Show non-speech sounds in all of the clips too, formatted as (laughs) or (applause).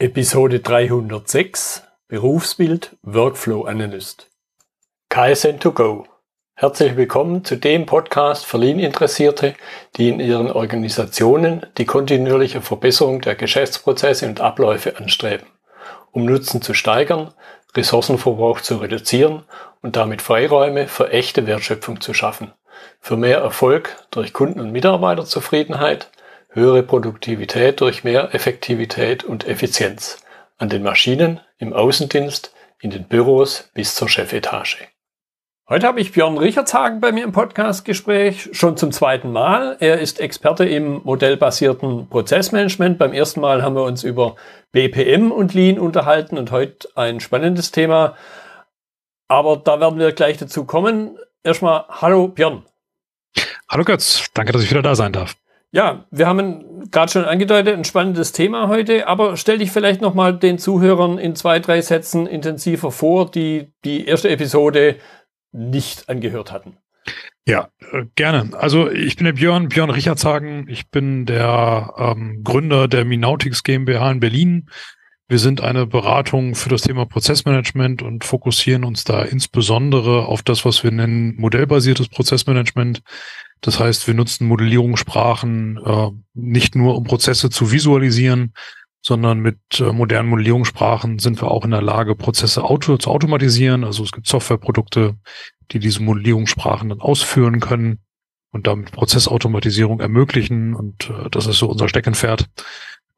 Episode 306 Berufsbild Workflow Analyst. KSN2Go. Herzlich willkommen zu dem Podcast für Lean-Interessierte, die in ihren Organisationen die kontinuierliche Verbesserung der Geschäftsprozesse und Abläufe anstreben, um Nutzen zu steigern, Ressourcenverbrauch zu reduzieren und damit Freiräume für echte Wertschöpfung zu schaffen, für mehr Erfolg durch Kunden- und Mitarbeiterzufriedenheit, höhere Produktivität durch mehr Effektivität und Effizienz an den Maschinen, im Außendienst, in den Büros bis zur Chefetage. Heute habe ich Björn Richardshagen bei mir im Podcastgespräch, schon zum zweiten Mal. Er ist Experte im modellbasierten Prozessmanagement. Beim ersten Mal haben wir uns über BPM und Lean unterhalten und heute ein spannendes Thema. Aber da werden wir gleich dazu kommen. Erstmal, hallo Björn. Hallo Götz, danke, dass ich wieder da sein darf. Ja, wir haben gerade schon angedeutet, ein spannendes Thema heute, aber stell dich vielleicht nochmal den Zuhörern in zwei, drei Sätzen intensiver vor, die die erste Episode nicht angehört hatten. Ja, äh, gerne. Also ich bin der Björn, Björn Richardshagen. Ich bin der ähm, Gründer der Minautics GmbH in Berlin. Wir sind eine Beratung für das Thema Prozessmanagement und fokussieren uns da insbesondere auf das, was wir nennen modellbasiertes Prozessmanagement. Das heißt, wir nutzen Modellierungssprachen äh, nicht nur, um Prozesse zu visualisieren, sondern mit äh, modernen Modellierungssprachen sind wir auch in der Lage, Prozesse auto zu automatisieren. Also es gibt Softwareprodukte, die diese Modellierungssprachen dann ausführen können und damit Prozessautomatisierung ermöglichen. Und äh, das ist so unser Steckenpferd,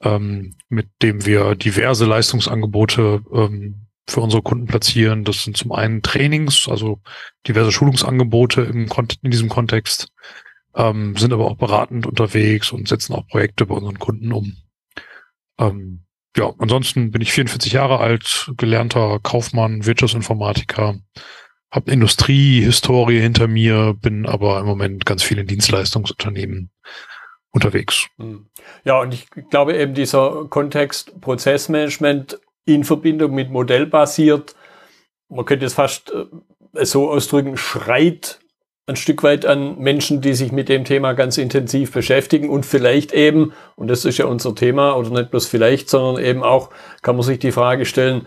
ähm, mit dem wir diverse Leistungsangebote ähm, für unsere Kunden platzieren. Das sind zum einen Trainings, also diverse Schulungsangebote im in diesem Kontext, ähm, sind aber auch beratend unterwegs und setzen auch Projekte bei unseren Kunden um. Ähm, ja, ansonsten bin ich 44 Jahre alt, gelernter Kaufmann, Wirtschaftsinformatiker, habe Industriehistorie hinter mir, bin aber im Moment ganz viel in Dienstleistungsunternehmen unterwegs. Hm. Ja, und ich glaube eben dieser Kontext Prozessmanagement in Verbindung mit modellbasiert, man könnte es fast äh, so ausdrücken, schreit ein Stück weit an Menschen, die sich mit dem Thema ganz intensiv beschäftigen und vielleicht eben, und das ist ja unser Thema, oder nicht bloß vielleicht, sondern eben auch, kann man sich die Frage stellen,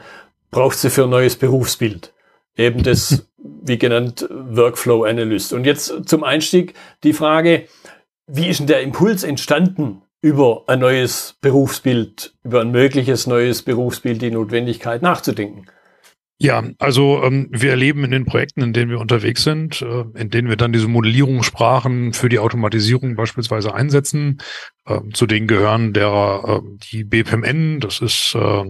braucht sie für ein neues Berufsbild? Eben das, (laughs) wie genannt, Workflow Analyst. Und jetzt zum Einstieg die Frage, wie ist denn der Impuls entstanden, über ein neues Berufsbild, über ein mögliches neues Berufsbild, die Notwendigkeit nachzudenken? Ja, also ähm, wir erleben in den Projekten, in denen wir unterwegs sind, äh, in denen wir dann diese Modellierungssprachen für die Automatisierung beispielsweise einsetzen. Äh, zu denen gehören der äh, die BPMN, das ist äh,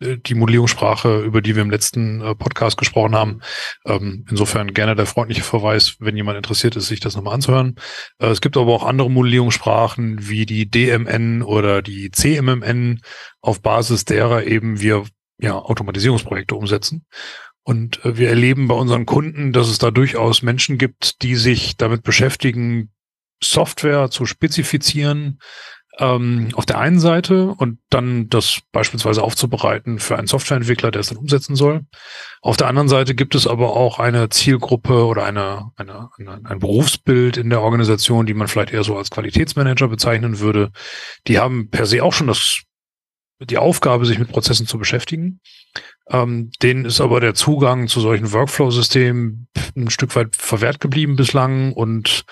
die Modellierungssprache, über die wir im letzten äh, Podcast gesprochen haben. Ähm, insofern gerne der freundliche Verweis, wenn jemand interessiert ist, sich das nochmal anzuhören. Äh, es gibt aber auch andere Modellierungssprachen wie die DMN oder die CMMN, auf Basis derer eben wir ja, Automatisierungsprojekte umsetzen. Und äh, wir erleben bei unseren Kunden, dass es da durchaus Menschen gibt, die sich damit beschäftigen, Software zu spezifizieren, ähm, auf der einen Seite und dann das beispielsweise aufzubereiten für einen Softwareentwickler, der es dann umsetzen soll. Auf der anderen Seite gibt es aber auch eine Zielgruppe oder eine, eine, eine, ein Berufsbild in der Organisation, die man vielleicht eher so als Qualitätsmanager bezeichnen würde. Die haben per se auch schon das, die Aufgabe, sich mit Prozessen zu beschäftigen. Ähm, denen ist aber der Zugang zu solchen Workflow-Systemen ein Stück weit verwehrt geblieben bislang und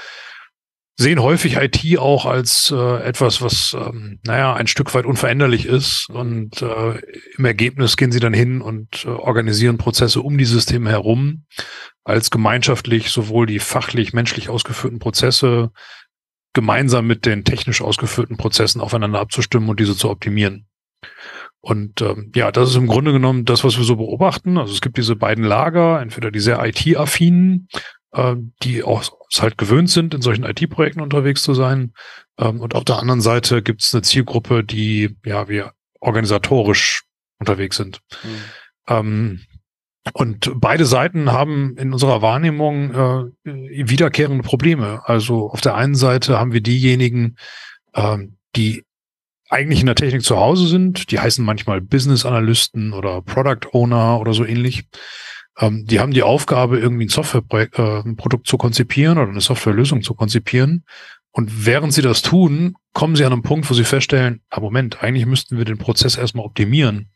sehen häufig IT auch als äh, etwas, was, ähm, naja, ein Stück weit unveränderlich ist. Und äh, im Ergebnis gehen sie dann hin und äh, organisieren Prozesse um die Systeme herum, als gemeinschaftlich sowohl die fachlich, menschlich ausgeführten Prozesse gemeinsam mit den technisch ausgeführten Prozessen aufeinander abzustimmen und diese zu optimieren. Und ähm, ja, das ist im Grunde genommen das, was wir so beobachten. Also es gibt diese beiden Lager, entweder die sehr IT-affinen äh, die auch es halt gewöhnt sind, in solchen IT-Projekten unterwegs zu sein. Ähm, und auf der anderen Seite gibt es eine Zielgruppe, die ja wir organisatorisch unterwegs sind. Mhm. Ähm, und beide Seiten haben in unserer Wahrnehmung äh, wiederkehrende Probleme. Also auf der einen Seite haben wir diejenigen, ähm, die eigentlich in der Technik zu Hause sind. Die heißen manchmal Business Analysten oder Product Owner oder so ähnlich. Ähm, die haben die Aufgabe, irgendwie ein Softwareprodukt äh, ein Produkt zu konzipieren oder eine Softwarelösung zu konzipieren. Und während sie das tun, kommen sie an einen Punkt, wo sie feststellen, ah Moment, eigentlich müssten wir den Prozess erstmal optimieren,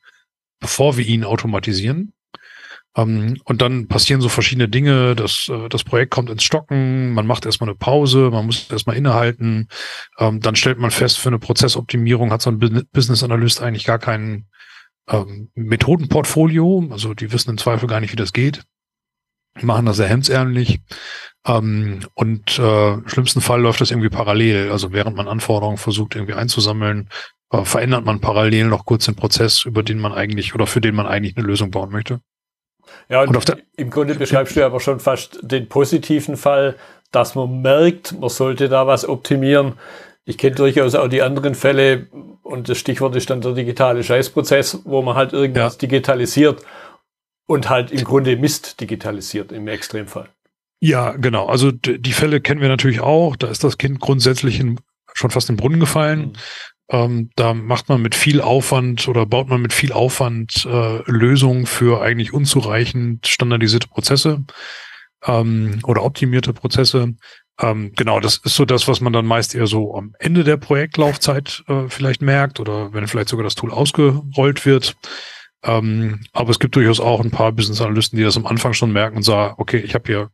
bevor wir ihn automatisieren. Ähm, und dann passieren so verschiedene Dinge. Das, äh, das Projekt kommt ins Stocken, man macht erstmal eine Pause, man muss erstmal innehalten. Ähm, dann stellt man fest, für eine Prozessoptimierung hat so ein Business Analyst eigentlich gar kein ähm, Methodenportfolio. Also die wissen im Zweifel gar nicht, wie das geht. Machen das sehr hemdsärmlich. Ähm, und äh, im schlimmsten Fall läuft das irgendwie parallel. Also während man Anforderungen versucht irgendwie einzusammeln, äh, verändert man parallel noch kurz den Prozess, über den man eigentlich oder für den man eigentlich eine Lösung bauen möchte. Ja, und, und im Grunde beschreibst du aber schon fast den positiven Fall, dass man merkt, man sollte da was optimieren. Ich kenne durchaus auch die anderen Fälle und das Stichwort ist dann der digitale Scheißprozess, wo man halt irgendwas ja. digitalisiert und halt im Grunde Mist digitalisiert im Extremfall. Ja, genau. Also die Fälle kennen wir natürlich auch. Da ist das Kind grundsätzlich in, schon fast im Brunnen gefallen. Mhm. Ähm, da macht man mit viel Aufwand oder baut man mit viel Aufwand äh, Lösungen für eigentlich unzureichend standardisierte Prozesse ähm, oder optimierte Prozesse. Ähm, genau, das ist so das, was man dann meist eher so am Ende der Projektlaufzeit äh, vielleicht merkt oder wenn vielleicht sogar das Tool ausgerollt wird. Ähm, aber es gibt durchaus auch ein paar Business Analysten, die das am Anfang schon merken und sagen, okay, ich habe hier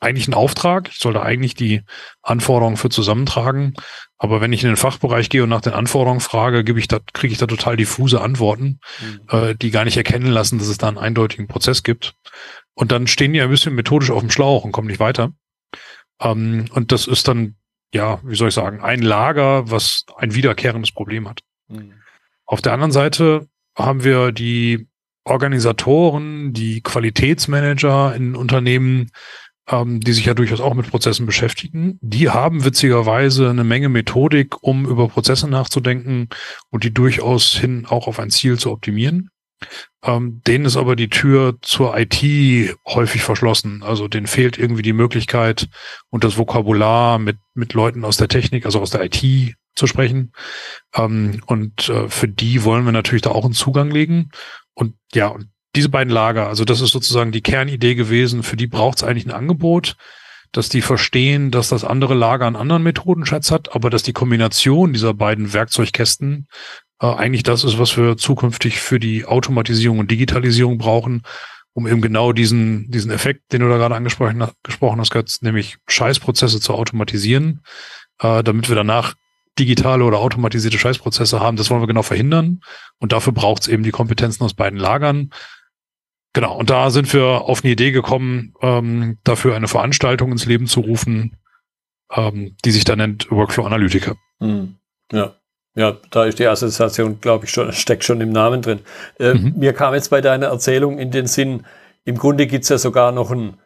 eigentlich einen Auftrag, ich sollte eigentlich die Anforderungen für zusammentragen, aber wenn ich in den Fachbereich gehe und nach den Anforderungen frage, gebe ich da, kriege ich da total diffuse Antworten, mhm. äh, die gar nicht erkennen lassen, dass es da einen eindeutigen Prozess gibt. Und dann stehen die ein bisschen methodisch auf dem Schlauch und kommen nicht weiter. Ähm, und das ist dann, ja, wie soll ich sagen, ein Lager, was ein wiederkehrendes Problem hat. Mhm. Auf der anderen Seite haben wir die Organisatoren, die Qualitätsmanager in Unternehmen, ähm, die sich ja durchaus auch mit Prozessen beschäftigen, die haben witzigerweise eine Menge Methodik, um über Prozesse nachzudenken und die durchaus hin auch auf ein Ziel zu optimieren. Ähm, denen ist aber die Tür zur IT häufig verschlossen. Also denen fehlt irgendwie die Möglichkeit und das Vokabular mit, mit Leuten aus der Technik, also aus der IT zu sprechen. Ähm, und äh, für die wollen wir natürlich da auch einen Zugang legen. Und ja, und diese beiden Lager, also das ist sozusagen die Kernidee gewesen, für die braucht es eigentlich ein Angebot, dass die verstehen, dass das andere Lager einen anderen Methodenschatz hat, aber dass die Kombination dieser beiden Werkzeugkästen äh, eigentlich das ist, was wir zukünftig für die Automatisierung und Digitalisierung brauchen, um eben genau diesen, diesen Effekt, den du da gerade angesprochen gesprochen hast, Götz, nämlich Scheißprozesse zu automatisieren, äh, damit wir danach digitale oder automatisierte Scheißprozesse haben. Das wollen wir genau verhindern. Und dafür braucht es eben die Kompetenzen aus beiden Lagern. Genau, und da sind wir auf eine Idee gekommen, ähm, dafür eine Veranstaltung ins Leben zu rufen, ähm, die sich da nennt Workflow Analytiker. Mhm. Ja. Ja, da ist die Assoziation, glaube ich, schon, steckt schon im Namen drin. Äh, mhm. Mir kam jetzt bei deiner Erzählung in den Sinn, im Grunde gibt es ja sogar noch ein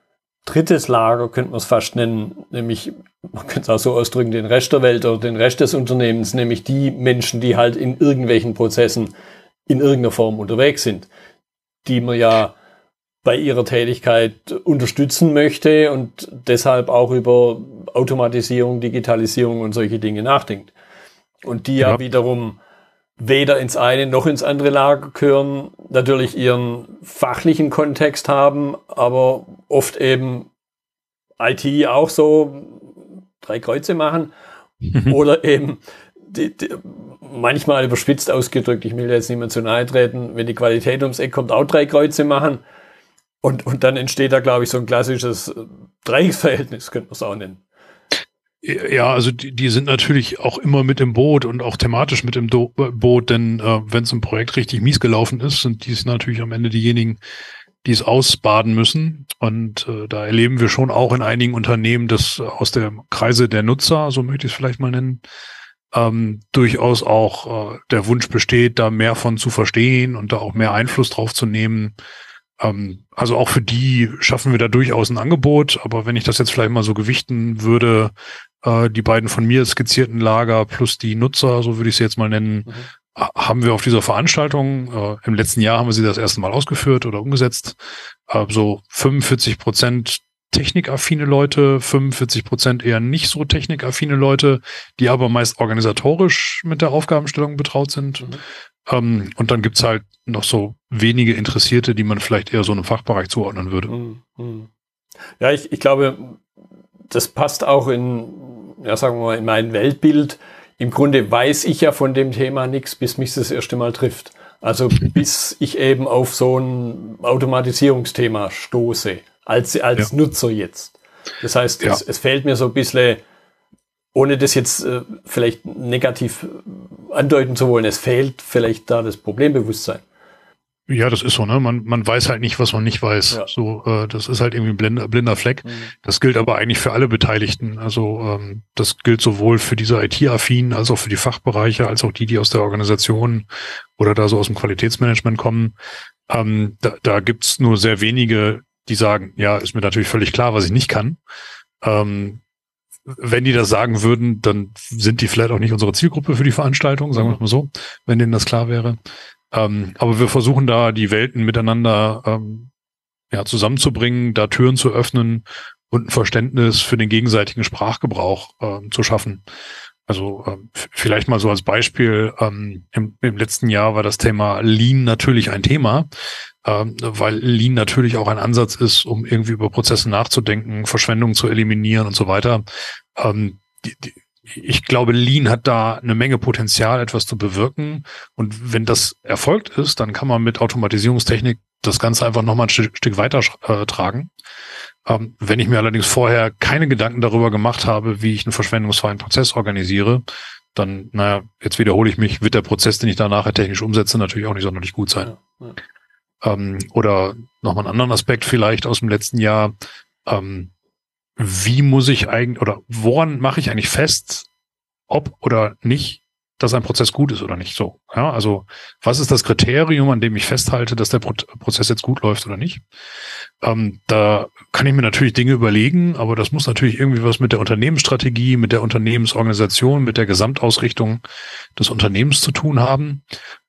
drittes Lager, könnte man es fast nennen, nämlich, man könnte es auch so ausdrücken, den Rest der Welt oder den Rest des Unternehmens, nämlich die Menschen, die halt in irgendwelchen Prozessen in irgendeiner Form unterwegs sind, die man ja bei ihrer Tätigkeit unterstützen möchte und deshalb auch über Automatisierung, Digitalisierung und solche Dinge nachdenkt. Und die ja, ja wiederum weder ins eine noch ins andere Lager gehören, natürlich ihren fachlichen Kontext haben, aber oft eben IT auch so drei Kreuze machen mhm. oder eben die, die, manchmal überspitzt ausgedrückt, ich will jetzt niemand zu nahe treten, wenn die Qualität ums Eck kommt, auch drei Kreuze machen und, und dann entsteht da, glaube ich, so ein klassisches Dreiecksverhältnis, könnte man es auch nennen. Ja, also die, die sind natürlich auch immer mit im Boot und auch thematisch mit im Do Boot, denn äh, wenn es im Projekt richtig mies gelaufen ist, sind die natürlich am Ende diejenigen, die es ausbaden müssen. Und äh, da erleben wir schon auch in einigen Unternehmen, dass aus der Kreise der Nutzer, so möchte ich es vielleicht mal nennen, ähm, durchaus auch äh, der Wunsch besteht, da mehr von zu verstehen und da auch mehr Einfluss drauf zu nehmen. Ähm, also auch für die schaffen wir da durchaus ein Angebot. Aber wenn ich das jetzt vielleicht mal so gewichten würde, äh, die beiden von mir skizzierten Lager plus die Nutzer, so würde ich sie jetzt mal nennen, mhm. haben wir auf dieser Veranstaltung, äh, im letzten Jahr haben wir sie das erste Mal ausgeführt oder umgesetzt, äh, so 45 Prozent technikaffine Leute, 45 Prozent eher nicht so technikaffine Leute, die aber meist organisatorisch mit der Aufgabenstellung betraut sind. Mhm. Ähm, und dann gibt's halt noch so wenige Interessierte, die man vielleicht eher so einem Fachbereich zuordnen würde. Mhm. mhm. Ja, ich, ich glaube, das passt auch in, ja, sagen wir mal, in mein Weltbild. Im Grunde weiß ich ja von dem Thema nichts, bis mich das erste Mal trifft. Also bis ich eben auf so ein Automatisierungsthema stoße, als, als ja. Nutzer jetzt. Das heißt, ja. es, es fehlt mir so ein bisschen, ohne das jetzt äh, vielleicht negativ andeuten zu wollen, es fehlt vielleicht da das Problembewusstsein. Ja, das ist so, ne? Man, man weiß halt nicht, was man nicht weiß. Ja. So, äh, das ist halt irgendwie ein blinder, blinder Fleck. Mhm. Das gilt aber eigentlich für alle Beteiligten. Also ähm, das gilt sowohl für diese IT-Affinen als auch für die Fachbereiche, als auch die, die aus der Organisation oder da so aus dem Qualitätsmanagement kommen. Ähm, da, da gibt's nur sehr wenige, die sagen, ja, ist mir natürlich völlig klar, was ich nicht kann. Ähm, wenn die das sagen würden, dann sind die vielleicht auch nicht unsere Zielgruppe für die Veranstaltung, sagen wir mal so, wenn denen das klar wäre. Ähm, aber wir versuchen da die Welten miteinander ähm, ja, zusammenzubringen, da Türen zu öffnen und ein Verständnis für den gegenseitigen Sprachgebrauch ähm, zu schaffen. Also ähm, vielleicht mal so als Beispiel, ähm, im, im, letzten Jahr war das Thema Lean natürlich ein Thema, ähm, weil Lean natürlich auch ein Ansatz ist, um irgendwie über Prozesse nachzudenken, Verschwendung zu eliminieren und so weiter. Ähm, die, die, ich glaube, Lean hat da eine Menge Potenzial, etwas zu bewirken. Und wenn das erfolgt ist, dann kann man mit Automatisierungstechnik das Ganze einfach nochmal ein Stück, weiter äh, tragen. Ähm, wenn ich mir allerdings vorher keine Gedanken darüber gemacht habe, wie ich einen verschwendungsfreien Prozess organisiere, dann, naja, jetzt wiederhole ich mich, wird der Prozess, den ich da nachher technisch umsetze, natürlich auch nicht sonderlich gut sein. Ja, ja. Ähm, oder nochmal einen anderen Aspekt vielleicht aus dem letzten Jahr. Ähm, wie muss ich eigentlich oder woran mache ich eigentlich fest, ob oder nicht, dass ein Prozess gut ist oder nicht so. Ja, also was ist das Kriterium, an dem ich festhalte, dass der Pro Prozess jetzt gut läuft oder nicht? Ähm, da kann ich mir natürlich Dinge überlegen, aber das muss natürlich irgendwie was mit der Unternehmensstrategie, mit der Unternehmensorganisation, mit der Gesamtausrichtung des Unternehmens zu tun haben.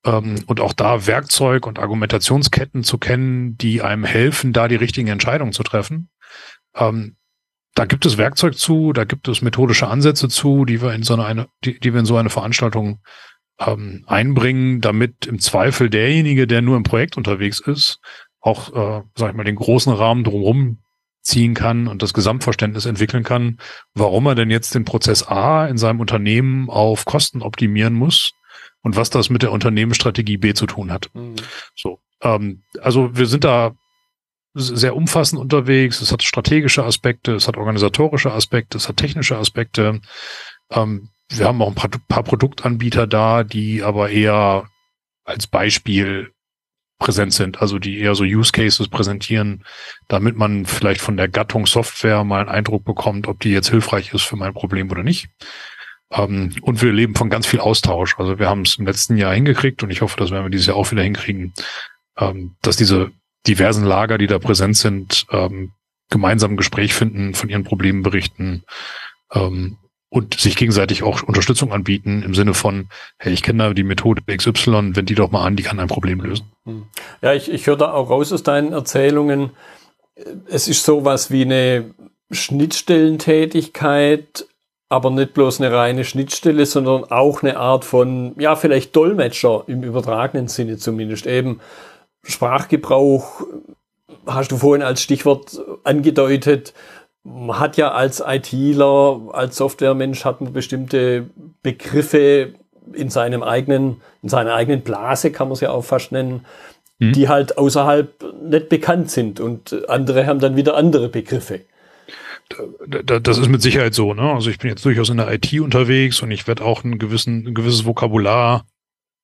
Ähm, und auch da Werkzeug und Argumentationsketten zu kennen, die einem helfen, da die richtigen Entscheidungen zu treffen. Ähm, da gibt es Werkzeug zu, da gibt es methodische Ansätze zu, die wir in so eine, die, die wir in so eine Veranstaltung ähm, einbringen, damit im Zweifel derjenige, der nur im Projekt unterwegs ist, auch, äh, sag ich mal, den großen Rahmen drumherum ziehen kann und das Gesamtverständnis entwickeln kann, warum er denn jetzt den Prozess A in seinem Unternehmen auf Kosten optimieren muss und was das mit der Unternehmensstrategie B zu tun hat. Mhm. So, ähm, also wir sind da sehr umfassend unterwegs. Es hat strategische Aspekte, es hat organisatorische Aspekte, es hat technische Aspekte. Ähm, wir haben auch ein paar, paar, Produktanbieter da, die aber eher als Beispiel präsent sind, also die eher so Use Cases präsentieren, damit man vielleicht von der Gattung Software mal einen Eindruck bekommt, ob die jetzt hilfreich ist für mein Problem oder nicht. Ähm, und wir leben von ganz viel Austausch. Also wir haben es im letzten Jahr hingekriegt und ich hoffe, das werden wir dieses Jahr auch wieder hinkriegen, ähm, dass diese diversen Lager, die da präsent sind, ähm, gemeinsam ein Gespräch finden, von ihren Problemen berichten ähm, und sich gegenseitig auch Unterstützung anbieten im Sinne von, hey, ich kenne da die Methode XY, wenn die doch mal an, die kann ein Problem lösen. Ja, ich, ich höre da auch raus aus deinen Erzählungen, es ist sowas wie eine Schnittstellentätigkeit, aber nicht bloß eine reine Schnittstelle, sondern auch eine Art von, ja, vielleicht Dolmetscher im übertragenen Sinne zumindest. Eben Sprachgebrauch hast du vorhin als Stichwort angedeutet. Man hat ja als ITler, als Softwaremensch hat man bestimmte Begriffe in seinem eigenen, in seiner eigenen Blase, kann man es ja auch fast nennen, mhm. die halt außerhalb nicht bekannt sind und andere haben dann wieder andere Begriffe. Das ist mit Sicherheit so, ne? Also ich bin jetzt durchaus in der IT unterwegs und ich werde auch ein, gewissen, ein gewisses Vokabular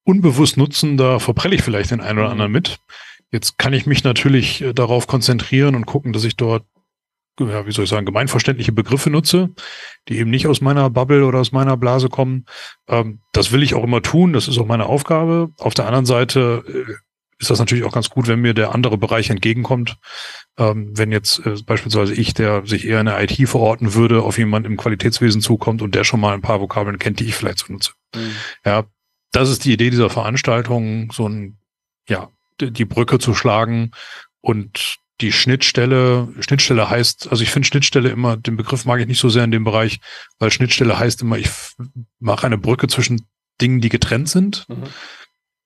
unbewusst nutzen, da verprelle ich vielleicht den einen oder mhm. anderen mit. Jetzt kann ich mich natürlich äh, darauf konzentrieren und gucken, dass ich dort, ja, wie soll ich sagen, gemeinverständliche Begriffe nutze, die eben nicht aus meiner Bubble oder aus meiner Blase kommen. Ähm, das will ich auch immer tun, das ist auch meine Aufgabe. Auf der anderen Seite äh, ist das natürlich auch ganz gut, wenn mir der andere Bereich entgegenkommt. Ähm, wenn jetzt äh, beispielsweise ich, der sich eher in der IT verorten würde, auf jemanden im Qualitätswesen zukommt und der schon mal ein paar Vokabeln kennt, die ich vielleicht so nutze. Mhm. Ja, das ist die Idee dieser Veranstaltung, so ein, ja, die Brücke zu schlagen und die Schnittstelle, Schnittstelle heißt, also ich finde Schnittstelle immer, den Begriff mag ich nicht so sehr in dem Bereich, weil Schnittstelle heißt immer, ich mache eine Brücke zwischen Dingen, die getrennt sind. Mhm.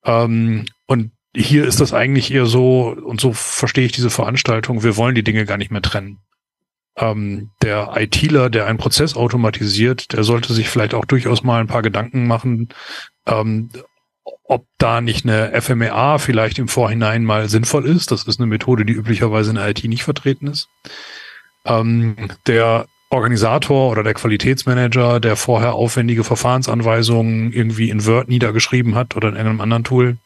Ähm, und hier ist das eigentlich eher so, und so verstehe ich diese Veranstaltung, wir wollen die Dinge gar nicht mehr trennen. Ähm, der ITler, der einen Prozess automatisiert, der sollte sich vielleicht auch durchaus mal ein paar Gedanken machen, ähm, ob da nicht eine FMEA vielleicht im Vorhinein mal sinnvoll ist. Das ist eine Methode, die üblicherweise in der IT nicht vertreten ist. Ähm, der Organisator oder der Qualitätsmanager, der vorher aufwendige Verfahrensanweisungen irgendwie in Word niedergeschrieben hat oder in irgendeinem anderen Tool,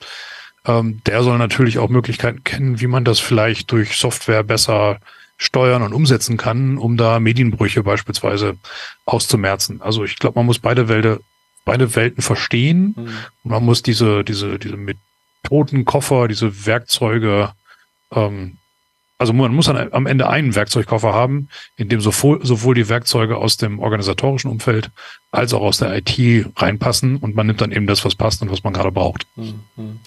ähm, der soll natürlich auch Möglichkeiten kennen, wie man das vielleicht durch Software besser steuern und umsetzen kann, um da Medienbrüche beispielsweise auszumerzen. Also ich glaube, man muss beide Welten, beide Welten verstehen mhm. und man muss diese, diese, diese Methodenkoffer, diese Werkzeuge ähm, also man muss dann am Ende einen Werkzeugkoffer haben, in dem sowohl, sowohl die Werkzeuge aus dem organisatorischen Umfeld als auch aus der IT reinpassen und man nimmt dann eben das, was passt und was man gerade braucht. Mhm.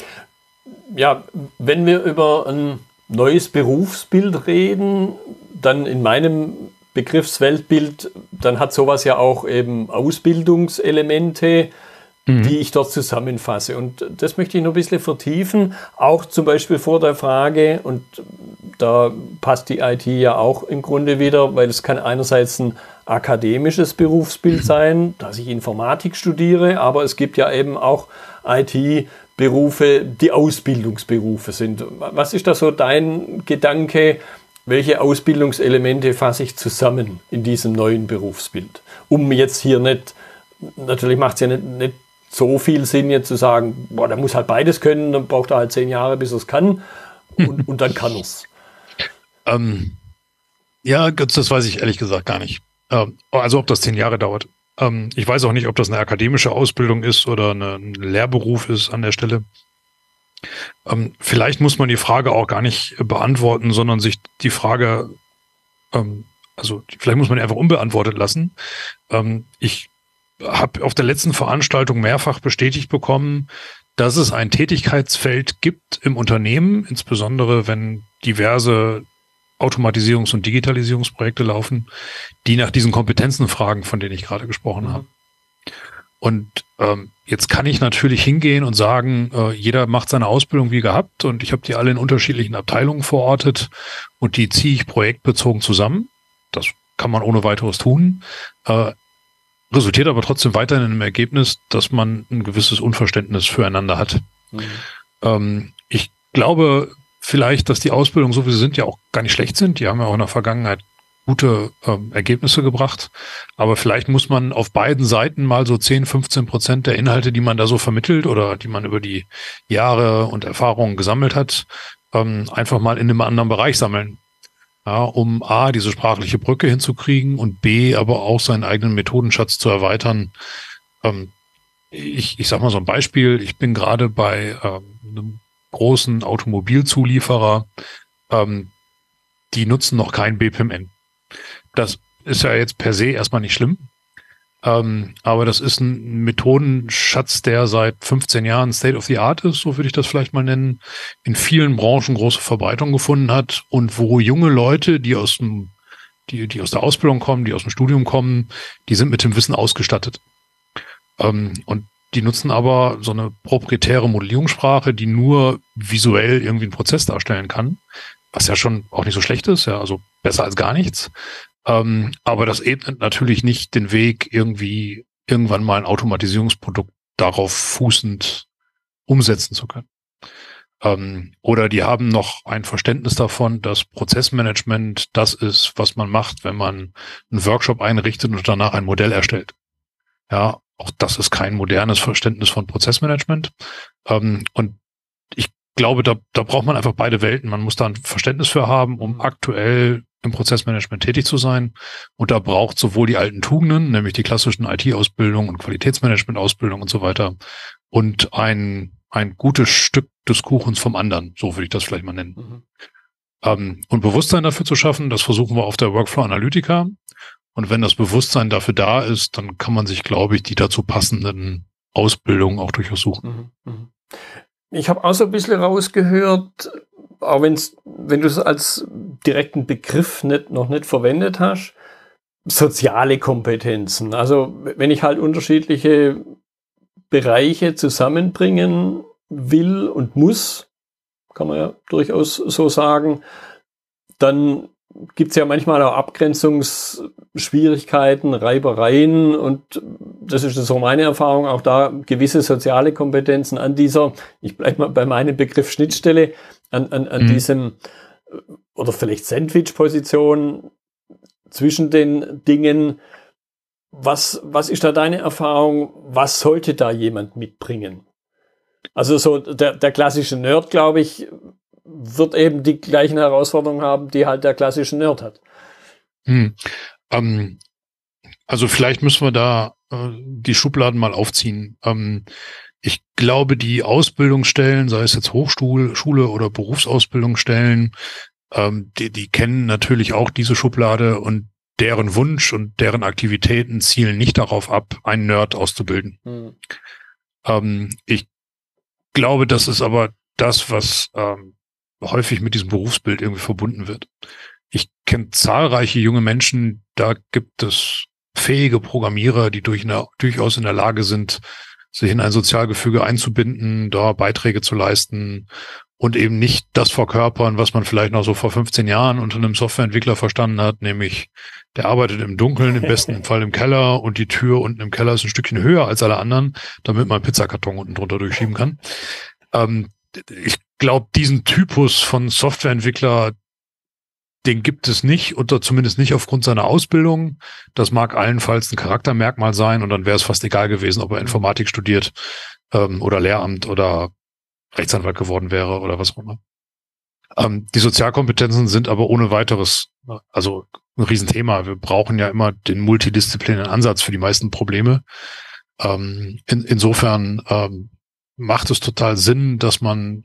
Ja, wenn wir über ein neues Berufsbild reden, dann in meinem Begriffsweltbild, dann hat sowas ja auch eben Ausbildungselemente, mhm. die ich dort zusammenfasse. Und das möchte ich noch ein bisschen vertiefen, auch zum Beispiel vor der Frage, und da passt die IT ja auch im Grunde wieder, weil es kann einerseits ein akademisches Berufsbild (clears throat) sein, dass ich Informatik studiere, aber es gibt ja eben auch IT-Berufe, die Ausbildungsberufe sind. Was ist da so dein Gedanke? Welche Ausbildungselemente fasse ich zusammen in diesem neuen Berufsbild? Um jetzt hier nicht, natürlich macht es ja nicht, nicht so viel Sinn, jetzt zu sagen, boah, der muss halt beides können, dann braucht er halt zehn Jahre, bis er es kann und, (laughs) und dann kann er es. Ähm, ja, das weiß ich ehrlich gesagt gar nicht. Ähm, also ob das zehn Jahre dauert. Ähm, ich weiß auch nicht, ob das eine akademische Ausbildung ist oder eine, ein Lehrberuf ist an der Stelle. Ähm, vielleicht muss man die Frage auch gar nicht beantworten, sondern sich die Frage, ähm, also vielleicht muss man die einfach unbeantwortet lassen. Ähm, ich habe auf der letzten Veranstaltung mehrfach bestätigt bekommen, dass es ein Tätigkeitsfeld gibt im Unternehmen, insbesondere wenn diverse Automatisierungs- und Digitalisierungsprojekte laufen, die nach diesen Kompetenzen fragen, von denen ich gerade gesprochen mhm. habe. Und ähm, jetzt kann ich natürlich hingehen und sagen, äh, jeder macht seine Ausbildung wie gehabt und ich habe die alle in unterschiedlichen Abteilungen verortet und die ziehe ich projektbezogen zusammen. Das kann man ohne weiteres tun. Äh, resultiert aber trotzdem weiterhin in einem Ergebnis, dass man ein gewisses Unverständnis füreinander hat. Mhm. Ähm, ich glaube, vielleicht, dass die Ausbildung, so wie sie sind, ja auch gar nicht schlecht sind. Die haben ja auch in der Vergangenheit gute ähm, Ergebnisse gebracht. Aber vielleicht muss man auf beiden Seiten mal so 10, 15 Prozent der Inhalte, die man da so vermittelt oder die man über die Jahre und Erfahrungen gesammelt hat, ähm, einfach mal in einem anderen Bereich sammeln. Ja, um A, diese sprachliche Brücke hinzukriegen und B, aber auch seinen eigenen Methodenschatz zu erweitern. Ähm, ich, ich sag mal so ein Beispiel. Ich bin gerade bei ähm, einem großen Automobilzulieferer, ähm, die nutzen noch kein BPMN. Das ist ja jetzt per se erstmal nicht schlimm. Ähm, aber das ist ein Methodenschatz, der seit 15 Jahren State of the Art ist, so würde ich das vielleicht mal nennen, in vielen Branchen große Verbreitung gefunden hat und wo junge Leute, die aus dem, die, die aus der Ausbildung kommen, die aus dem Studium kommen, die sind mit dem Wissen ausgestattet. Ähm, und die nutzen aber so eine proprietäre Modellierungssprache, die nur visuell irgendwie einen Prozess darstellen kann, was ja schon auch nicht so schlecht ist, ja, also besser als gar nichts. Ähm, aber das ebnet natürlich nicht den Weg, irgendwie irgendwann mal ein Automatisierungsprodukt darauf fußend umsetzen zu können. Ähm, oder die haben noch ein Verständnis davon, dass Prozessmanagement das ist, was man macht, wenn man einen Workshop einrichtet und danach ein Modell erstellt. Ja, auch das ist kein modernes Verständnis von Prozessmanagement. Ähm, und ich glaube, da, da braucht man einfach beide Welten. Man muss da ein Verständnis für haben, um aktuell im Prozessmanagement tätig zu sein. Und da braucht sowohl die alten Tugenden, nämlich die klassischen IT-Ausbildung und Qualitätsmanagement-Ausbildung und so weiter, und ein, ein gutes Stück des Kuchens vom anderen. So würde ich das vielleicht mal nennen. Mhm. Ähm, und Bewusstsein dafür zu schaffen, das versuchen wir auf der Workflow Analytica. Und wenn das Bewusstsein dafür da ist, dann kann man sich, glaube ich, die dazu passenden Ausbildungen auch durchaus suchen. Mhm, mhm. Ich habe auch so ein bisschen rausgehört, auch wenn's, wenn du es als direkten Begriff nicht, noch nicht verwendet hast, soziale Kompetenzen. Also wenn ich halt unterschiedliche Bereiche zusammenbringen will und muss, kann man ja durchaus so sagen, dann gibt es ja manchmal auch Abgrenzungsschwierigkeiten, Reibereien und das ist so meine Erfahrung, auch da gewisse soziale Kompetenzen an dieser, ich bleibe mal bei meinem Begriff Schnittstelle, an, an, an mhm. diesem oder vielleicht Sandwich-Position zwischen den Dingen. Was, was ist da deine Erfahrung? Was sollte da jemand mitbringen? Also so der, der klassische Nerd, glaube ich, wird eben die gleichen Herausforderungen haben, die halt der klassische Nerd hat. Hm. Ähm, also vielleicht müssen wir da äh, die Schubladen mal aufziehen. Ähm, ich glaube, die Ausbildungsstellen, sei es jetzt Hochschule Schule oder Berufsausbildungsstellen, ähm, die, die kennen natürlich auch diese Schublade und deren Wunsch und deren Aktivitäten zielen nicht darauf ab, einen Nerd auszubilden. Hm. Ähm, ich glaube, das ist aber das, was ähm, häufig mit diesem Berufsbild irgendwie verbunden wird. Ich kenne zahlreiche junge Menschen, da gibt es fähige Programmierer, die durch eine, durchaus in der Lage sind, sich in ein Sozialgefüge einzubinden, da Beiträge zu leisten und eben nicht das verkörpern, was man vielleicht noch so vor 15 Jahren unter einem Softwareentwickler verstanden hat, nämlich der arbeitet im Dunkeln, im besten (laughs) Fall im Keller und die Tür unten im Keller ist ein Stückchen höher als alle anderen, damit man Pizzakarton unten drunter durchschieben kann. Ähm, ich glaube, diesen Typus von Softwareentwickler, den gibt es nicht oder zumindest nicht aufgrund seiner Ausbildung. Das mag allenfalls ein Charaktermerkmal sein und dann wäre es fast egal gewesen, ob er Informatik studiert ähm, oder Lehramt oder Rechtsanwalt geworden wäre oder was auch immer. Ähm, die Sozialkompetenzen sind aber ohne weiteres, also ein Riesenthema. Wir brauchen ja immer den multidisziplinären Ansatz für die meisten Probleme. Ähm, in, insofern ähm, macht es total Sinn, dass man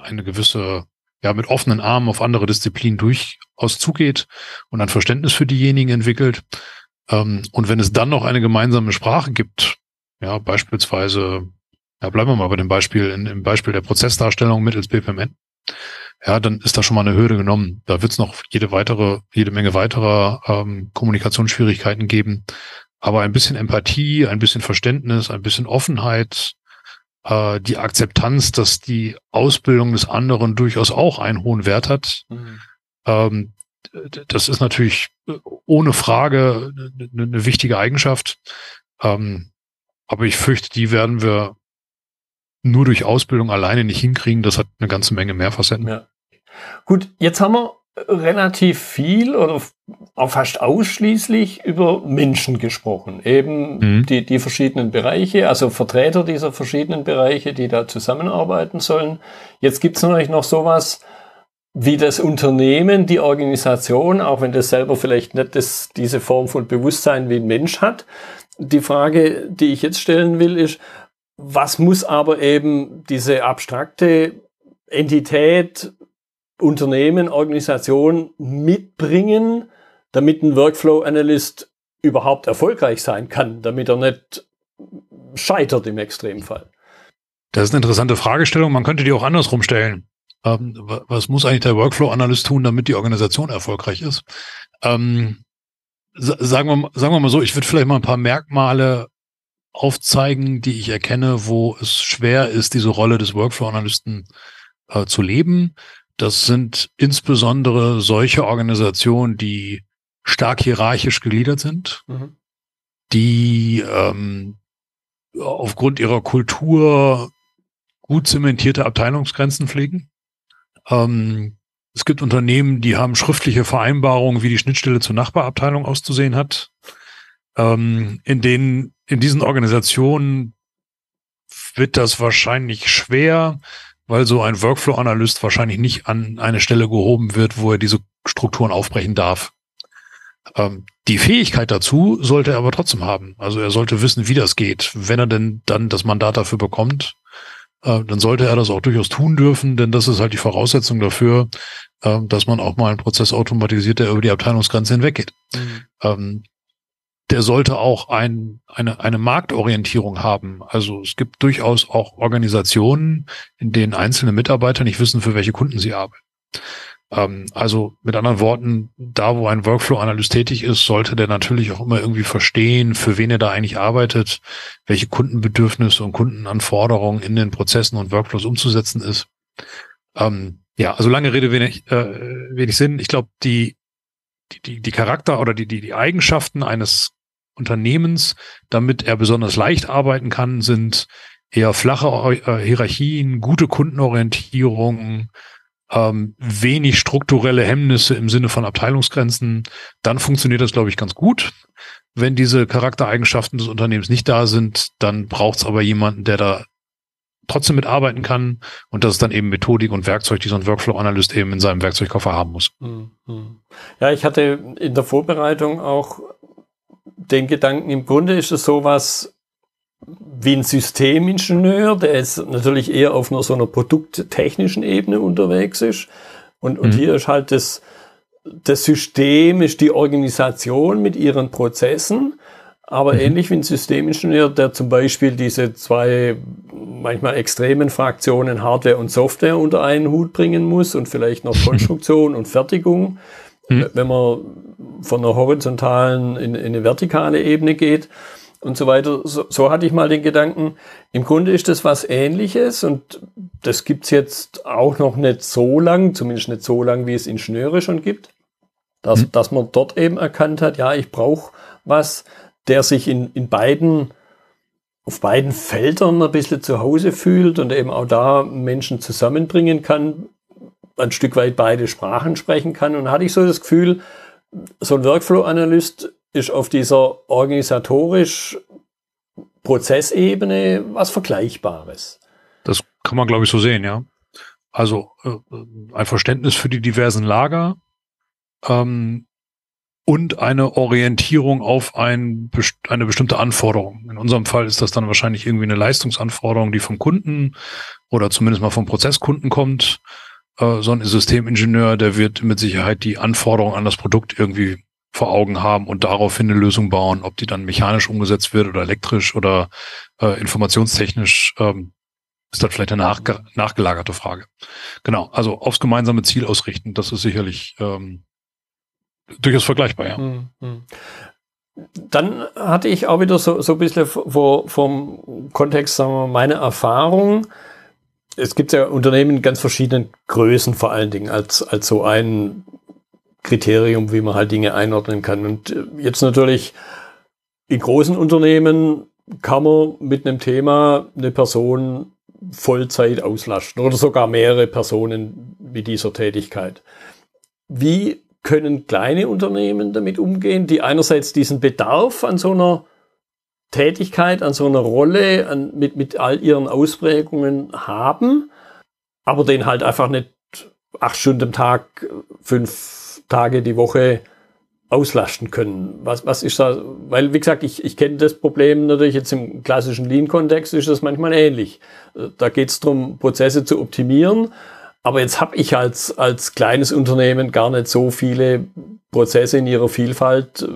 eine gewisse, ja, mit offenen Armen auf andere Disziplinen durchaus zugeht und ein Verständnis für diejenigen entwickelt. Ähm, und wenn es dann noch eine gemeinsame Sprache gibt, ja, beispielsweise, ja, bleiben wir mal bei dem Beispiel, in, im Beispiel der Prozessdarstellung mittels BPMN, ja, dann ist da schon mal eine Hürde genommen. Da wird es noch jede weitere, jede Menge weiterer ähm, Kommunikationsschwierigkeiten geben. Aber ein bisschen Empathie, ein bisschen Verständnis, ein bisschen Offenheit, äh, die Akzeptanz, dass die Ausbildung des anderen durchaus auch einen hohen Wert hat. Mhm. Ähm, das ist natürlich äh, ohne Frage eine, eine wichtige Eigenschaft. Ähm, aber ich fürchte, die werden wir nur durch Ausbildung alleine nicht hinkriegen. Das hat eine ganze Menge mehr Facetten. Ja. Gut, jetzt haben wir relativ viel oder auch fast ausschließlich über Menschen gesprochen. Eben mhm. die, die verschiedenen Bereiche, also Vertreter dieser verschiedenen Bereiche, die da zusammenarbeiten sollen. Jetzt gibt es natürlich noch sowas wie das Unternehmen, die Organisation, auch wenn das selber vielleicht nicht das, diese Form von Bewusstsein wie ein Mensch hat. Die Frage, die ich jetzt stellen will, ist, was muss aber eben diese abstrakte Entität Unternehmen, Organisation mitbringen, damit ein Workflow-Analyst überhaupt erfolgreich sein kann, damit er nicht scheitert im Extremfall? Das ist eine interessante Fragestellung. Man könnte die auch andersrum stellen. Ähm, was muss eigentlich der Workflow-Analyst tun, damit die Organisation erfolgreich ist? Ähm, sagen, wir, sagen wir mal so, ich würde vielleicht mal ein paar Merkmale aufzeigen, die ich erkenne, wo es schwer ist, diese Rolle des Workflow-Analysten äh, zu leben. Das sind insbesondere solche Organisationen, die stark hierarchisch gegliedert sind, mhm. die ähm, aufgrund ihrer Kultur gut zementierte Abteilungsgrenzen pflegen. Ähm, es gibt Unternehmen, die haben schriftliche Vereinbarungen, wie die Schnittstelle zur Nachbarabteilung auszusehen hat. Ähm, in denen, in diesen Organisationen wird das wahrscheinlich schwer, weil so ein Workflow-Analyst wahrscheinlich nicht an eine Stelle gehoben wird, wo er diese Strukturen aufbrechen darf. Ähm, die Fähigkeit dazu sollte er aber trotzdem haben. Also er sollte wissen, wie das geht. Wenn er denn dann das Mandat dafür bekommt, äh, dann sollte er das auch durchaus tun dürfen, denn das ist halt die Voraussetzung dafür, äh, dass man auch mal einen Prozess automatisiert, der über die Abteilungsgrenze hinweggeht. Mhm. Ähm, der sollte auch ein, eine, eine Marktorientierung haben. Also es gibt durchaus auch Organisationen, in denen einzelne Mitarbeiter nicht wissen, für welche Kunden sie arbeiten. Ähm, also mit anderen Worten, da wo ein Workflow-Analyst tätig ist, sollte der natürlich auch immer irgendwie verstehen, für wen er da eigentlich arbeitet, welche Kundenbedürfnisse und Kundenanforderungen in den Prozessen und Workflows umzusetzen ist. Ähm, ja, also lange Rede, wenig, äh, wenig Sinn. Ich glaube, die die, die Charakter oder die, die, die Eigenschaften eines Unternehmens, damit er besonders leicht arbeiten kann, sind eher flache äh, Hierarchien, gute Kundenorientierung, ähm, wenig strukturelle Hemmnisse im Sinne von Abteilungsgrenzen, dann funktioniert das, glaube ich, ganz gut. Wenn diese Charaktereigenschaften des Unternehmens nicht da sind, dann braucht es aber jemanden, der da trotzdem mitarbeiten kann. Und das ist dann eben Methodik und Werkzeug, die so ein Workflow-Analyst eben in seinem Werkzeugkoffer haben muss. Mhm. Ja, ich hatte in der Vorbereitung auch den Gedanken, im Grunde ist es sowas wie ein Systemingenieur, der jetzt natürlich eher auf einer so einer produkttechnischen Ebene unterwegs ist. Und, und mhm. hier ist halt das, das System, ist die Organisation mit ihren Prozessen. Aber mhm. ähnlich wie ein Systemingenieur, der zum Beispiel diese zwei manchmal extremen Fraktionen Hardware und Software unter einen Hut bringen muss und vielleicht noch (laughs) Konstruktion und Fertigung, mhm. wenn man von einer horizontalen in, in, eine vertikale Ebene geht und so weiter. So, so hatte ich mal den Gedanken, im Grunde ist das was ähnliches und das gibt's jetzt auch noch nicht so lang, zumindest nicht so lang, wie es Ingenieure schon gibt, dass, mhm. dass man dort eben erkannt hat, ja, ich brauche was, der sich in, in beiden, auf beiden Feldern ein bisschen zu Hause fühlt und eben auch da Menschen zusammenbringen kann, ein Stück weit beide Sprachen sprechen kann. Und hatte ich so das Gefühl, so ein Workflow-Analyst ist auf dieser organisatorisch Prozessebene was Vergleichbares. Das kann man, glaube ich, so sehen, ja. Also äh, ein Verständnis für die diversen Lager, ähm, und eine Orientierung auf ein, eine bestimmte Anforderung. In unserem Fall ist das dann wahrscheinlich irgendwie eine Leistungsanforderung, die vom Kunden oder zumindest mal vom Prozesskunden kommt. Äh, so ein Systemingenieur, der wird mit Sicherheit die Anforderung an das Produkt irgendwie vor Augen haben und daraufhin eine Lösung bauen, ob die dann mechanisch umgesetzt wird oder elektrisch oder äh, informationstechnisch, ähm, ist das vielleicht eine nachge nachgelagerte Frage. Genau, also aufs gemeinsame Ziel ausrichten, das ist sicherlich ähm, durchaus vergleichbar, ja. Hm, hm. Dann hatte ich auch wieder so, so ein bisschen vom Kontext, sagen wir, meine Erfahrung. Es gibt ja Unternehmen in ganz verschiedenen Größen vor allen Dingen als, als so ein Kriterium, wie man halt Dinge einordnen kann. Und äh, jetzt natürlich in großen Unternehmen kann man mit einem Thema eine Person Vollzeit auslasten oder sogar mehrere Personen mit dieser Tätigkeit. Wie können kleine Unternehmen damit umgehen, die einerseits diesen Bedarf an so einer Tätigkeit, an so einer Rolle an, mit, mit all ihren Ausprägungen haben, aber den halt einfach nicht acht Stunden am Tag, fünf Tage die Woche auslasten können. Was, was ist da? Weil, wie gesagt, ich, ich kenne das Problem natürlich jetzt im klassischen Lean-Kontext ist das manchmal ähnlich. Da geht es darum, Prozesse zu optimieren aber jetzt habe ich als, als kleines Unternehmen gar nicht so viele Prozesse in ihrer Vielfalt,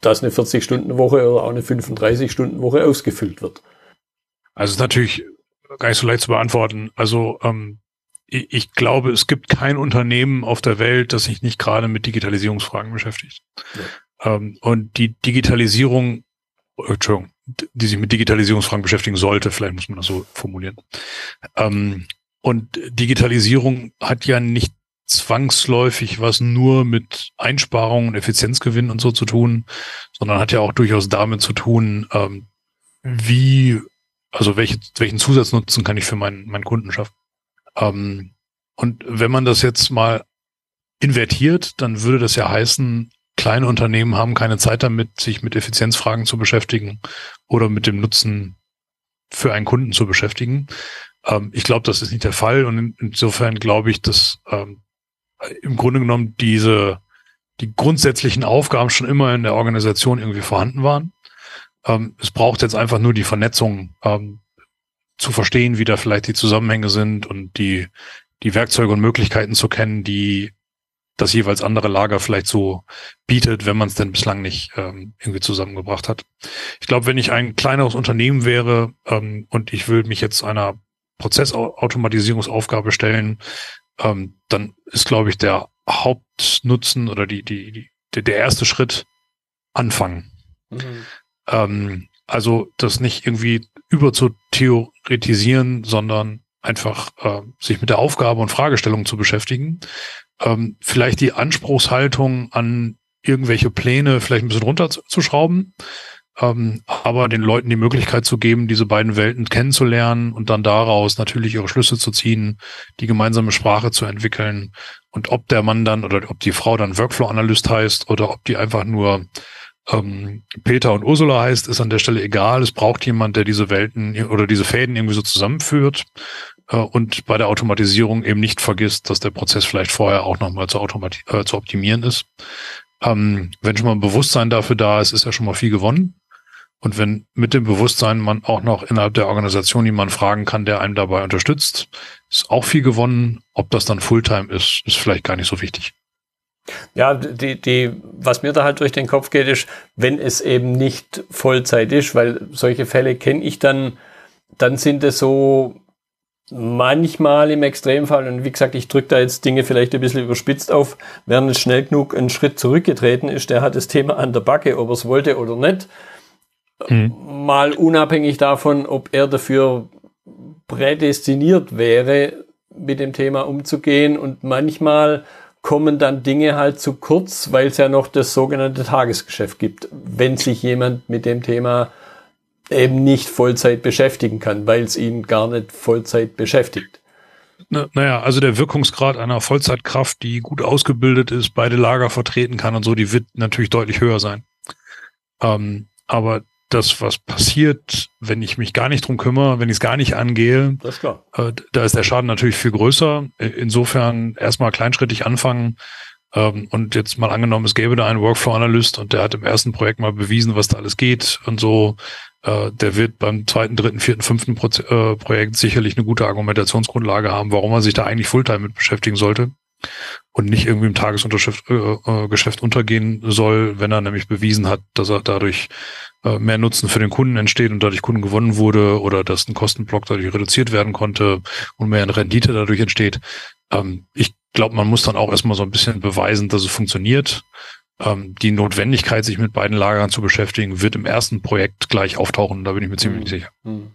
dass eine 40-Stunden-Woche oder auch eine 35-Stunden-Woche ausgefüllt wird. Also ist natürlich gar nicht so leicht zu beantworten. Also ähm, ich, ich glaube, es gibt kein Unternehmen auf der Welt, das sich nicht gerade mit Digitalisierungsfragen beschäftigt. Ja. Ähm, und die Digitalisierung, Entschuldigung, die sich mit Digitalisierungsfragen beschäftigen sollte, vielleicht muss man das so formulieren, ähm, und Digitalisierung hat ja nicht zwangsläufig was nur mit Einsparungen und Effizienzgewinn und so zu tun, sondern hat ja auch durchaus damit zu tun, ähm, wie, also welche, welchen Zusatznutzen kann ich für meinen, meinen Kunden schaffen. Ähm, und wenn man das jetzt mal invertiert, dann würde das ja heißen, kleine Unternehmen haben keine Zeit damit, sich mit Effizienzfragen zu beschäftigen oder mit dem Nutzen für einen Kunden zu beschäftigen. Ähm, ich glaube, das ist nicht der Fall und in, insofern glaube ich, dass ähm, im Grunde genommen diese die grundsätzlichen Aufgaben schon immer in der Organisation irgendwie vorhanden waren. Ähm, es braucht jetzt einfach nur die Vernetzung ähm, zu verstehen, wie da vielleicht die Zusammenhänge sind und die die Werkzeuge und Möglichkeiten zu kennen, die das jeweils andere Lager vielleicht so bietet, wenn man es denn bislang nicht ähm, irgendwie zusammengebracht hat. Ich glaube, wenn ich ein kleineres Unternehmen wäre ähm, und ich will mich jetzt einer Prozessautomatisierungsaufgabe stellen, ähm, dann ist, glaube ich, der Hauptnutzen oder die, die, die, der erste Schritt anfangen. Mhm. Ähm, also das nicht irgendwie über zu theoretisieren, sondern einfach äh, sich mit der Aufgabe und Fragestellung zu beschäftigen ähm, vielleicht die Anspruchshaltung an irgendwelche Pläne vielleicht ein bisschen runterzuschrauben, ähm, aber den Leuten die Möglichkeit zu geben, diese beiden Welten kennenzulernen und dann daraus natürlich ihre Schlüsse zu ziehen, die gemeinsame Sprache zu entwickeln und ob der Mann dann oder ob die Frau dann Workflow-Analyst heißt oder ob die einfach nur ähm, Peter und Ursula heißt, ist an der Stelle egal. Es braucht jemand, der diese Welten oder diese Fäden irgendwie so zusammenführt äh, und bei der Automatisierung eben nicht vergisst, dass der Prozess vielleicht vorher auch nochmal zu, äh, zu optimieren ist. Ähm, wenn schon mal ein Bewusstsein dafür da ist, ist ja schon mal viel gewonnen. Und wenn mit dem Bewusstsein man auch noch innerhalb der Organisation jemanden fragen kann, der einem dabei unterstützt, ist auch viel gewonnen. Ob das dann Fulltime ist, ist vielleicht gar nicht so wichtig. Ja, die, die, was mir da halt durch den Kopf geht, ist, wenn es eben nicht Vollzeit ist, weil solche Fälle kenne ich dann, dann sind es so manchmal im Extremfall, und wie gesagt, ich drücke da jetzt Dinge vielleicht ein bisschen überspitzt auf, während es schnell genug einen Schritt zurückgetreten ist, der hat das Thema an der Backe, ob er es wollte oder nicht. Mhm. Mal unabhängig davon, ob er dafür prädestiniert wäre, mit dem Thema umzugehen. Und manchmal kommen dann Dinge halt zu kurz, weil es ja noch das sogenannte Tagesgeschäft gibt, wenn sich jemand mit dem Thema eben nicht Vollzeit beschäftigen kann, weil es ihn gar nicht Vollzeit beschäftigt. Naja, also der Wirkungsgrad einer Vollzeitkraft, die gut ausgebildet ist, beide Lager vertreten kann und so, die wird natürlich deutlich höher sein. Ähm, aber das, was passiert, wenn ich mich gar nicht drum kümmere, wenn ich es gar nicht angehe, das ist klar. Äh, da ist der Schaden natürlich viel größer. Insofern erstmal kleinschrittig anfangen. Ähm, und jetzt mal angenommen, es gäbe da einen Workflow-Analyst und der hat im ersten Projekt mal bewiesen, was da alles geht und so. Äh, der wird beim zweiten, dritten, vierten, fünften Pro äh, Projekt sicherlich eine gute Argumentationsgrundlage haben, warum man sich da eigentlich Fulltime mit beschäftigen sollte und nicht irgendwie im Tagesgeschäft äh, äh, untergehen soll, wenn er nämlich bewiesen hat, dass er dadurch äh, mehr Nutzen für den Kunden entsteht und dadurch Kunden gewonnen wurde oder dass ein Kostenblock dadurch reduziert werden konnte und mehr Rendite dadurch entsteht. Ähm, ich glaube, man muss dann auch erstmal so ein bisschen beweisen, dass es funktioniert. Ähm, die Notwendigkeit, sich mit beiden Lagern zu beschäftigen, wird im ersten Projekt gleich auftauchen. Da bin ich mir ziemlich mhm. sicher. Mhm.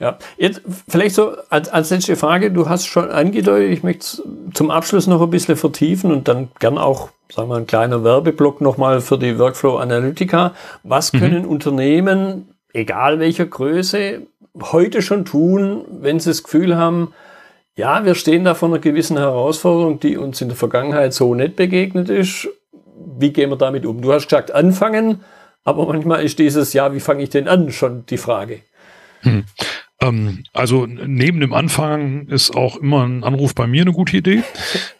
Ja, jetzt vielleicht so als, als letzte Frage, du hast schon angedeutet, ich möchte zum Abschluss noch ein bisschen vertiefen und dann gern auch, sagen wir, ein kleiner Werbeblock nochmal für die Workflow Analytica. Was mhm. können Unternehmen, egal welcher Größe, heute schon tun, wenn sie das Gefühl haben, ja, wir stehen da vor einer gewissen Herausforderung, die uns in der Vergangenheit so nicht begegnet ist. Wie gehen wir damit um? Du hast gesagt, anfangen, aber manchmal ist dieses, ja, wie fange ich denn an, schon die Frage. Hm. Ähm, also neben dem Anfang ist auch immer ein Anruf bei mir eine gute Idee. (laughs)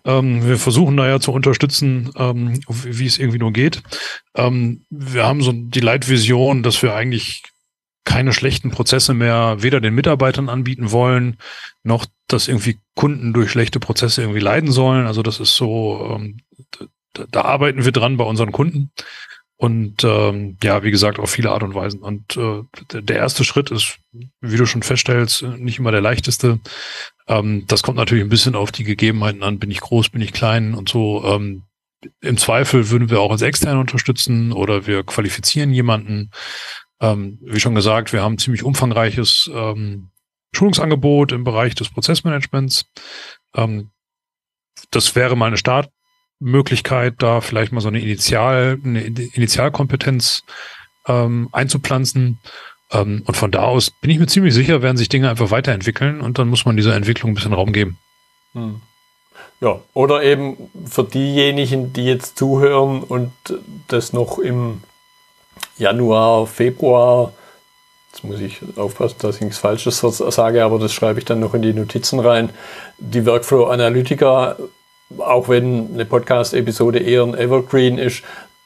Ähm, wir versuchen da ja zu unterstützen, ähm, wie, es irgendwie nur geht. Ähm, wir haben so die Leitvision, dass wir eigentlich keine schlechten Prozesse mehr weder den Mitarbeitern anbieten wollen, noch dass irgendwie Kunden durch schlechte Prozesse irgendwie leiden sollen. Also das ist so, ähm, da, da arbeiten wir dran bei unseren Kunden. Und ähm, ja, wie gesagt, auf viele Art und Weisen. Und äh, der erste Schritt ist, wie du schon feststellst, nicht immer der leichteste. Ähm, das kommt natürlich ein bisschen auf die Gegebenheiten an. Bin ich groß, bin ich klein und so. Ähm, Im Zweifel würden wir auch als extern unterstützen oder wir qualifizieren jemanden. Ähm, wie schon gesagt, wir haben ziemlich umfangreiches ähm, Schulungsangebot im Bereich des Prozessmanagements. Ähm, das wäre mal eine Start, Möglichkeit, da vielleicht mal so eine Initial, eine Initialkompetenz ähm, einzupflanzen. Ähm, und von da aus bin ich mir ziemlich sicher, werden sich Dinge einfach weiterentwickeln und dann muss man dieser Entwicklung ein bisschen Raum geben. Hm. Ja, oder eben für diejenigen, die jetzt zuhören und das noch im Januar, Februar, jetzt muss ich aufpassen, dass ich nichts Falsches sage, aber das schreibe ich dann noch in die Notizen rein, die Workflow Analytica auch wenn eine Podcast-Episode eher ein Evergreen ist,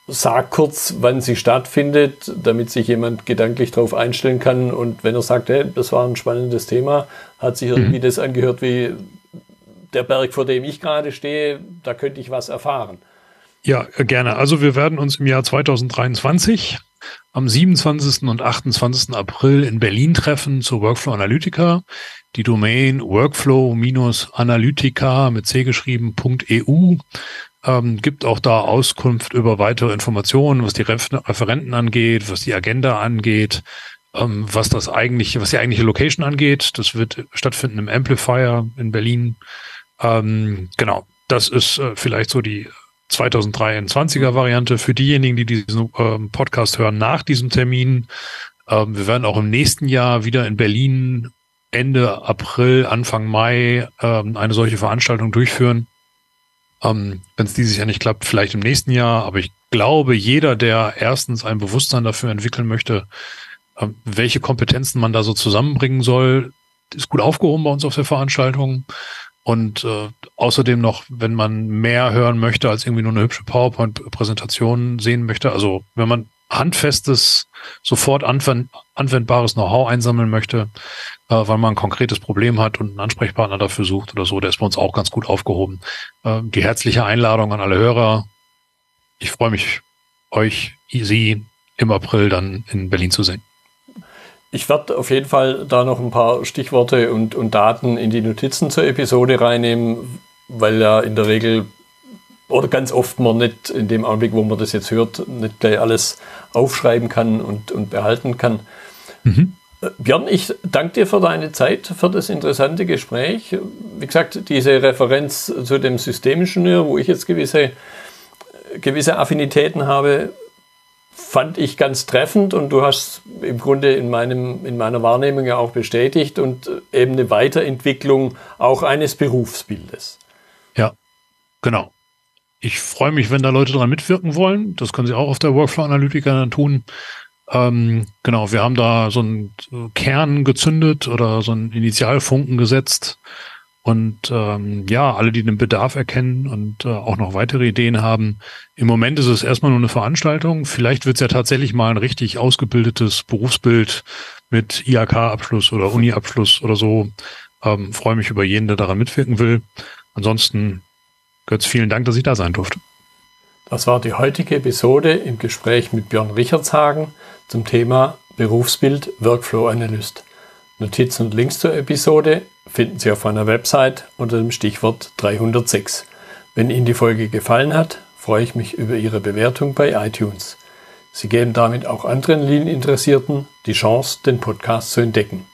sag kurz, wann sie stattfindet, damit sich jemand gedanklich darauf einstellen kann. Und wenn er sagt, hey, das war ein spannendes Thema, hat sich irgendwie mhm. das angehört wie der Berg, vor dem ich gerade stehe, da könnte ich was erfahren. Ja, gerne. Also wir werden uns im Jahr 2023 am 27. und 28. April in Berlin treffen zur Workflow Analytica. Die Domain workflow-analytica mit c geschrieben.eu ähm, gibt auch da Auskunft über weitere Informationen, was die Referenten angeht, was die Agenda angeht, ähm, was das eigentliche, was die eigentliche Location angeht. Das wird stattfinden im Amplifier in Berlin. Ähm, genau. das ist äh, vielleicht so die 2023er Variante für diejenigen, die diesen ähm, Podcast hören nach diesem Termin. Ähm, wir werden auch im nächsten Jahr wieder in Berlin Ende April, Anfang Mai ähm, eine solche Veranstaltung durchführen. Ähm, Wenn es dieses Jahr nicht klappt, vielleicht im nächsten Jahr. Aber ich glaube, jeder, der erstens ein Bewusstsein dafür entwickeln möchte, ähm, welche Kompetenzen man da so zusammenbringen soll, ist gut aufgehoben bei uns auf der Veranstaltung. Und äh, außerdem noch, wenn man mehr hören möchte als irgendwie nur eine hübsche PowerPoint-Präsentation sehen möchte, also wenn man handfestes, sofort anwend anwendbares Know-how einsammeln möchte, äh, weil man ein konkretes Problem hat und einen Ansprechpartner dafür sucht oder so, der ist bei uns auch ganz gut aufgehoben. Äh, die herzliche Einladung an alle Hörer. Ich freue mich, euch, Sie im April dann in Berlin zu sehen. Ich werde auf jeden Fall da noch ein paar Stichworte und, und Daten in die Notizen zur Episode reinnehmen, weil ja in der Regel oder ganz oft man nicht in dem Augenblick, wo man das jetzt hört, nicht gleich alles aufschreiben kann und, und behalten kann. Mhm. Äh, Björn, ich danke dir für deine Zeit, für das interessante Gespräch. Wie gesagt, diese Referenz zu dem Systemingenieur, wo ich jetzt gewisse, gewisse Affinitäten habe, fand ich ganz treffend und du hast im Grunde in, meinem, in meiner Wahrnehmung ja auch bestätigt und eben eine Weiterentwicklung auch eines Berufsbildes. Ja, genau. Ich freue mich, wenn da Leute dran mitwirken wollen. Das können sie auch auf der Workflow-Analytiker dann tun. Ähm, genau, wir haben da so einen Kern gezündet oder so einen Initialfunken gesetzt. Und ähm, ja, alle, die den Bedarf erkennen und äh, auch noch weitere Ideen haben. Im Moment ist es erstmal nur eine Veranstaltung. Vielleicht wird es ja tatsächlich mal ein richtig ausgebildetes Berufsbild mit IHK-Abschluss oder Uni-Abschluss oder so. Ähm, freue mich über jeden, der daran mitwirken will. Ansonsten Götz, vielen Dank, dass ich da sein durfte. Das war die heutige Episode im Gespräch mit Björn Richardshagen zum Thema Berufsbild Workflow Analyst. Notizen und Links zur Episode finden Sie auf meiner Website unter dem Stichwort 306. Wenn Ihnen die Folge gefallen hat, freue ich mich über Ihre Bewertung bei iTunes. Sie geben damit auch anderen Lean-Interessierten die Chance, den Podcast zu entdecken.